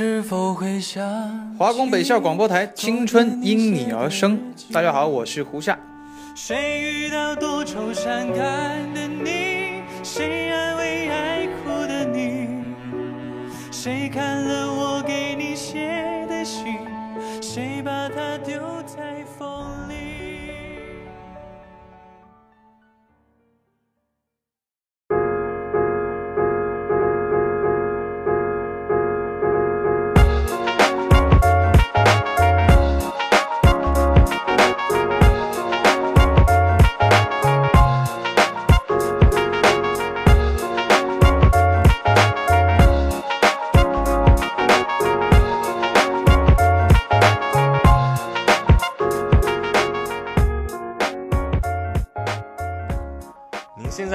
是否会想？华工北校广播台，青春因你而生。大家好，我是胡夏。谁遇到多愁善感的你？谁安慰爱哭的你？谁看了我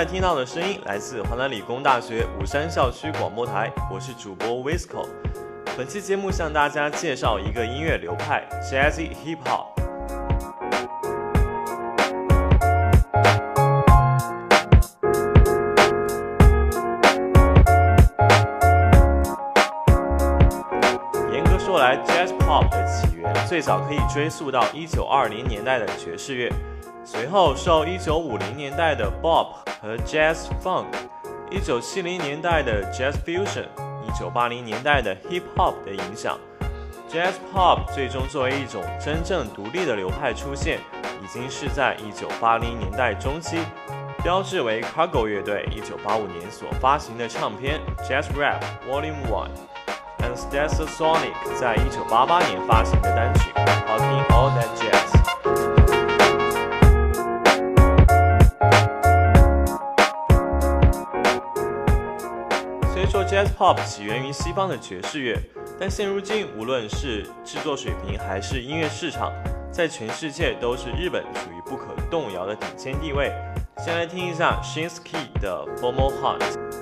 在听到的声音来自华南理工大学五山校区广播台，我是主播 Visco。本期节目向大家介绍一个音乐流派 ——Jazzy Hip Hop。严格说来，Jazz Pop 的起源最早可以追溯到1920年代的爵士乐。随后受1950年代的 Bop 和 Jazz Funk、1970年代的 Jazz Fusion、1980年代的 Hip Hop 的影响，Jazz Pop 最终作为一种真正独立的流派出现，已经是在1980年代中期。标志为 Cargo 乐队1985年所发行的唱片 Jazz Rap Volume One。and Stetsasonic 在1988年发行的单曲 Talking All That Jazz。Jazz Pop 起源于西方的爵士乐，但现如今无论是制作水平还是音乐市场，在全世界都是日本处于不可动摇的顶尖地位。先来听一下 Shinsky 的 Formal Hunt。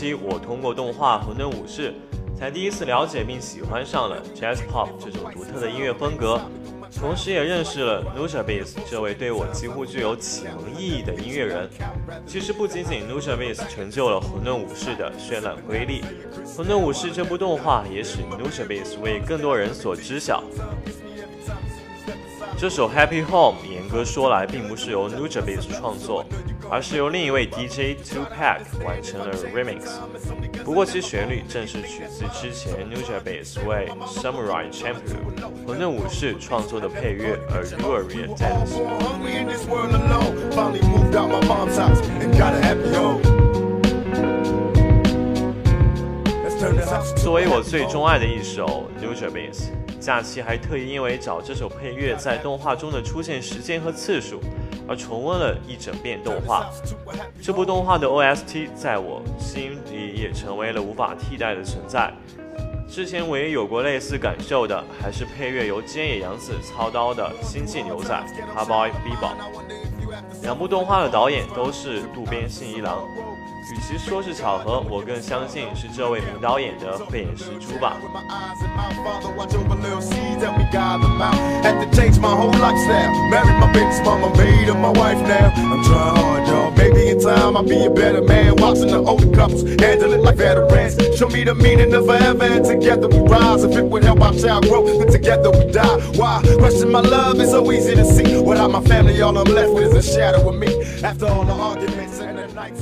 期，我通过动画《混沌武士》，才第一次了解并喜欢上了 Jazz Pop 这种独特的音乐风格，同时也认识了 Nujabes 这位对我几乎具有启蒙意义的音乐人。其实不仅仅 Nujabes 成就了《混沌武士》的绚烂瑰丽，《混沌武士》这部动画也使 Nujabes 为更多人所知晓。这首 Happy Home 也格说来并不是由 Nujabes 创作，而是由另一位 DJ Two Pack 完成了 remix。不过其旋律正是取自之前 Nujabes 为 Samurai Champloo 混沌武士创作的配乐，而 Ruria 在此。hungry in this world alone. Finally moved out my mom's house and got a happy home. Let's turn this house 作为我最钟爱的一首 Nujabes，假期还特意因为找这首配乐在动画中的出现时间和次数，而重温了一整遍动画。这部动画的 OST 在我心里也成为了无法替代的存在。之前唯一有过类似感受的，还是配乐由菅野洋子操刀的《星际牛仔》（Cowboy Bebop）。两部动画的导演都是渡边信一郎。与其说是巧合，我更相信是这位名导演的慧眼识珠吧。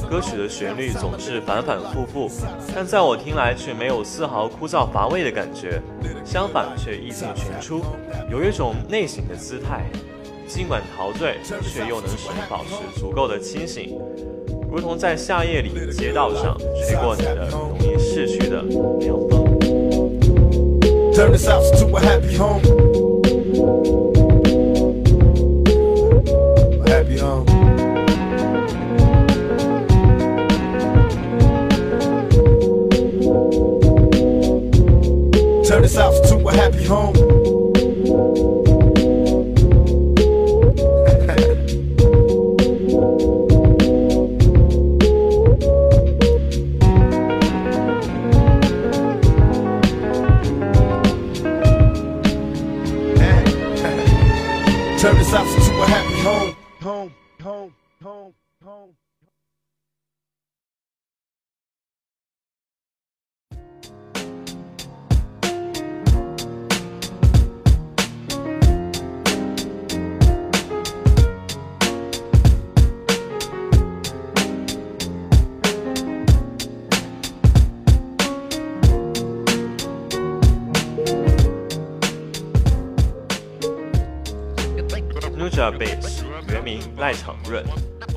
歌曲的旋律总是反反复复但在我听来却没有丝毫枯燥乏味的感觉相反却意境全出有一种内省的姿态。尽管陶醉却又能使人保持足够的清醒如同在夏夜里街道上吹过你的容易逝去的凉风。Turn this out to happy home. Happy home.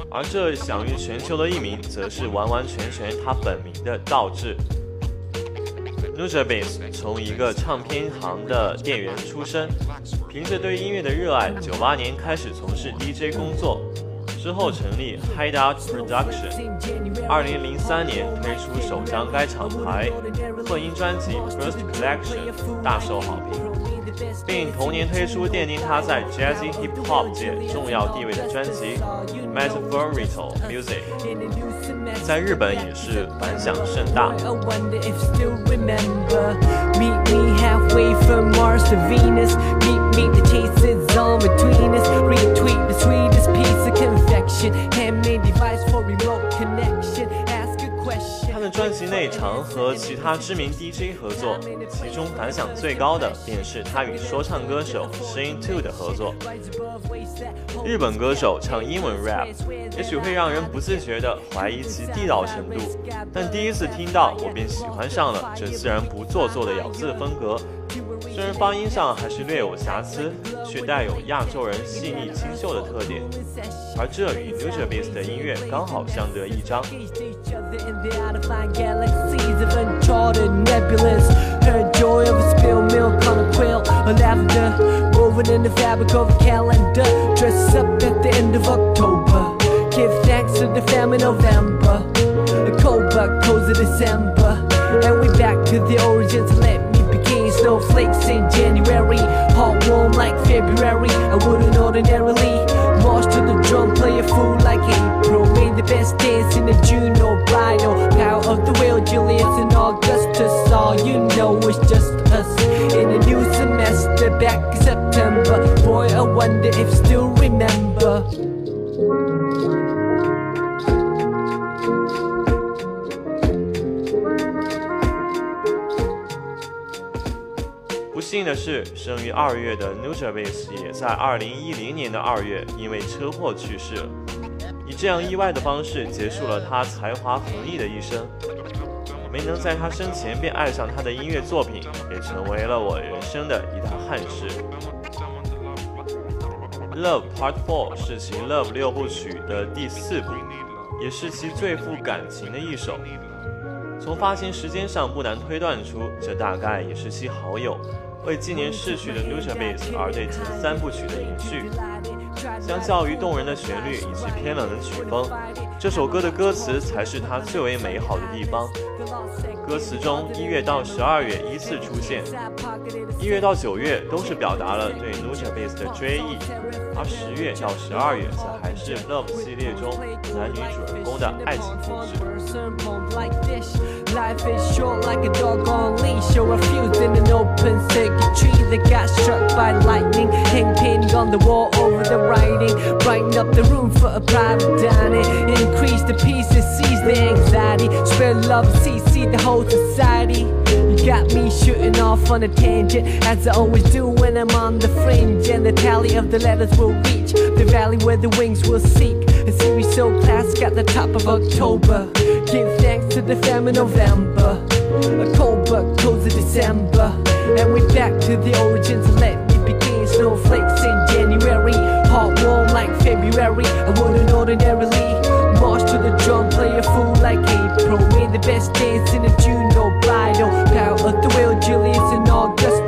而这享誉全球的艺名，则是完完全全他本名的倒置。Nuja Bass 从一个唱片行的店员出身，凭着对音乐的热爱，九八年开始从事 DJ 工作，之后成立 Hideout Production，二零零三年推出首张该厂牌混音专辑 First Collection，大受好评。并同年推出奠定他在 Jazz Hip Hop 界重要地位的专辑 Metaphorical Music，在日本也是反响甚大。专辑内常和其他知名 DJ 合作，其中反响最高的便是他与说唱歌手 Shane Two 的合作。日本歌手唱英文 rap，也许会让人不自觉地怀疑其地道程度，但第一次听到，我便喜欢上了这自然不做作的咬字风格。虽然发音上还是略有瑕疵，却带有亚洲人细腻清秀的特点，而这与 Nujabes 的音乐刚好相得益彰。In the out of fine galaxies of uncharted nebulas. Her joy of a spilled milk on a quill, a lavender, woven in the fabric of a calendar. Dress up at the end of October. Give thanks to the famine November. A cold but cozy December. And we back to the origins. Snowflakes in January. Hot warm like February. I wouldn't ordinarily march to the drum, play a fool like April. Made the best dance in the June or bridal. Power of the wheel, Julius and Augustus. All you know is just us. In a new semester, back in September. Boy, I wonder if still remember. 幸的是，生于二月的 Nujabes 也在二零一零年的二月因为车祸去世了，以这样意外的方式结束了他才华横溢的一生。没能在他生前便爱上他的音乐作品，也成为了我人生的一大憾事。Love Part Four 是其 Love 六部曲的第四部，也是其最富感情的一首。从发行时间上不难推断出，这大概也是其好友为纪念逝去的 Nujabes 而对前三部曲的延续。相较于动人的旋律以及偏冷的曲风，这首歌的歌词才是它最为美好的地方。歌词中一月到十二月依次出现，一月到九月都是表达了对 Nujabes 的追忆，而十月到十二月则还是 Love 系列中男女主人公的爱情故事。Life is short like a dog on leash or a fuse in an open circuit tree that got struck by lightning. Hang painting on the wall over the writing. Brighten up the room for a private dining. Increase the pieces, seize the anxiety. Spread love, see, see the whole society. You got me shooting off on a tangent, as I always do when I'm on the fringe. And the tally of the letters will reach the valley where the wings will seek. A series so classic at the top of October. Give thanks to the fam in November. A cold but close of December. And we're back to the origins. Let me begin. Snowflakes in January. Hot warm like February. I wouldn't ordinarily march to the drum. Play a fool like April. May the best days in a June no bridal. Power of the wheel, Julius and Augustus.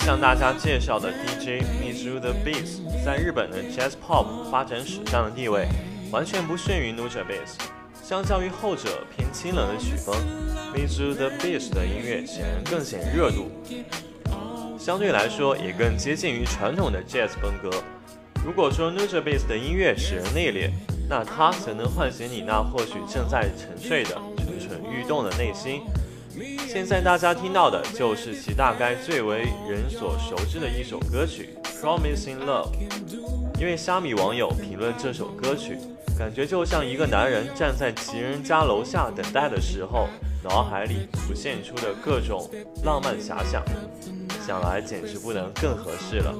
向大家介绍的 DJ Mizu the Beast 在日本的 Jazz Pop 发展史上的地位，完全不逊于 Nujabes。相较于后者偏清冷的曲风，Mizu the Beast 的音乐显然更显热度，相对来说也更接近于传统的 Jazz 风格。如果说 Nujabes 的音乐使人内敛，那它则能唤醒你那或许正在沉睡的蠢蠢欲动的内心。现在大家听到的就是其大概最为人所熟知的一首歌曲《Promising Love》，因为虾米网友评论这首歌曲，感觉就像一个男人站在情人家楼下等待的时候，脑海里浮现出的各种浪漫遐想，想来简直不能更合适了。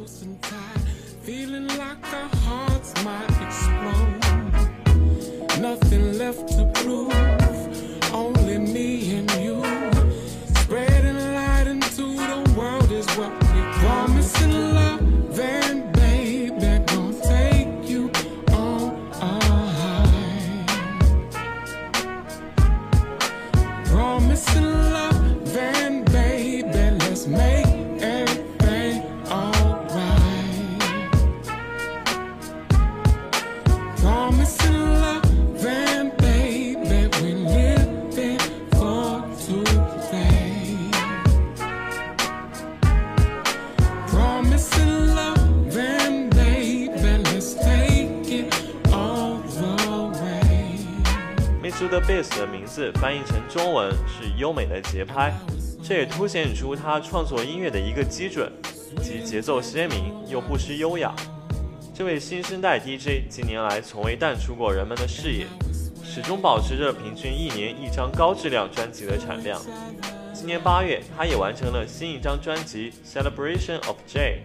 Sensin 中文是优美的节拍，这也凸显出他创作音乐的一个基准，即节奏鲜明又不失优雅。这位新生代 DJ 近年来从未淡出过人们的视野，始终保持着平均一年一张高质量专辑的产量。今年八月，他也完成了新一张专辑《Celebration of J》，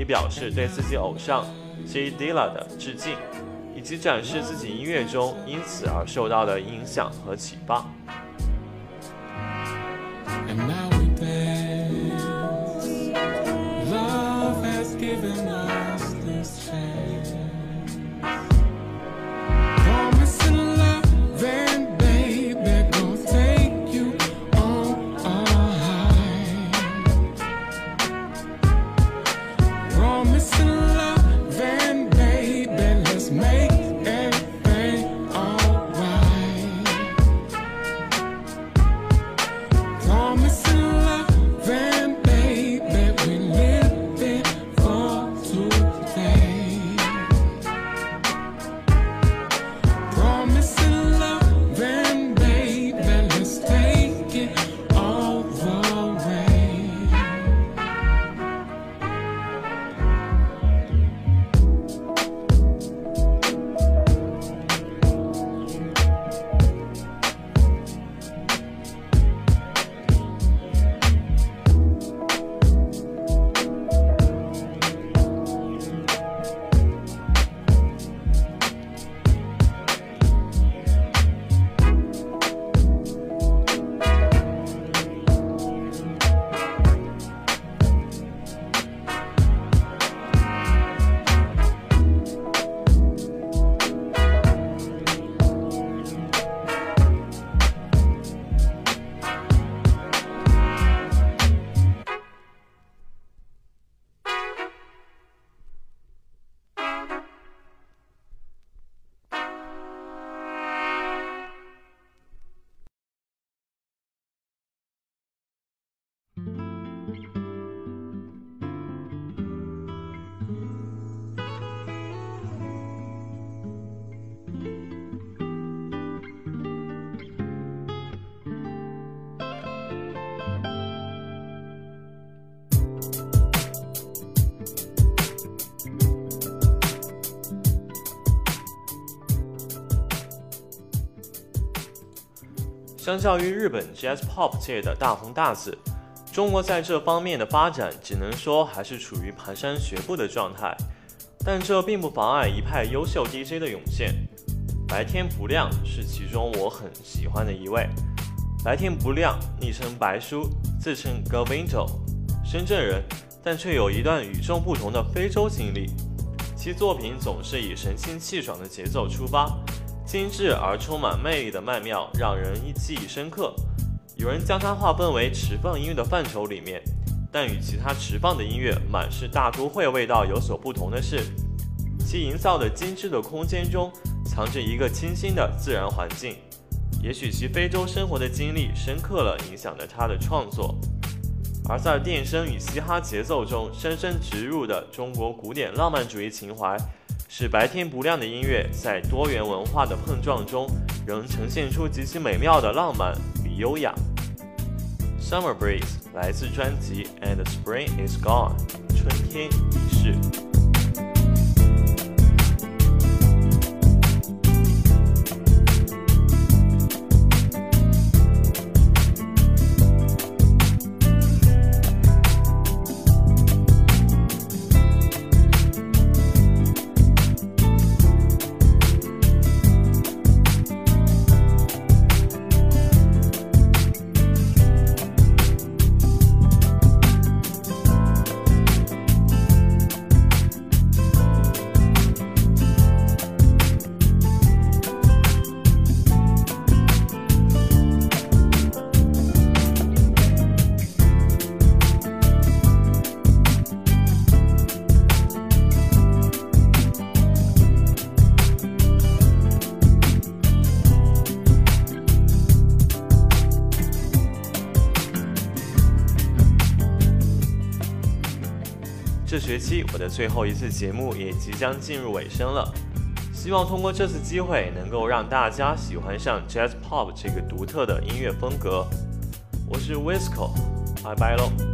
以表示对自己偶像 J Dilla 的致敬，以及展示自己音乐中因此而受到的影响和启发。And now 相较于日本 Jazz Pop 界的大红大紫，中国在这方面的发展只能说还是处于蹒跚学步的状态。但这并不妨碍一派优秀 DJ 的涌现。白天不亮是其中我很喜欢的一位。白天不亮，昵称白叔，自称 Govinto，深圳人，但却有一段与众不同的非洲经历。其作品总是以神清气爽的节奏出发，精致而充满魅力的曼妙让人记忆深刻。有人将它划分为持放音乐的范畴里面，但与其他持放的音乐满是大都会味道有所不同的是，其营造的精致的空间中藏着一个清新的自然环境。也许其非洲生活的经历深刻了影响了他的创作，而在电声与嘻哈节奏中深深植入的中国古典浪漫主义情怀，使白天不亮的音乐在多元文化的碰撞中，仍呈现出极其美妙的浪漫与优雅。Summer Breeze 来自专辑 And Spring Is Gone，春天已逝。学期我的最后一次节目也即将进入尾声了，希望通过这次机会能够让大家喜欢上 Jazz Pop 这个独特的音乐风格。我是 Whisko，拜拜喽。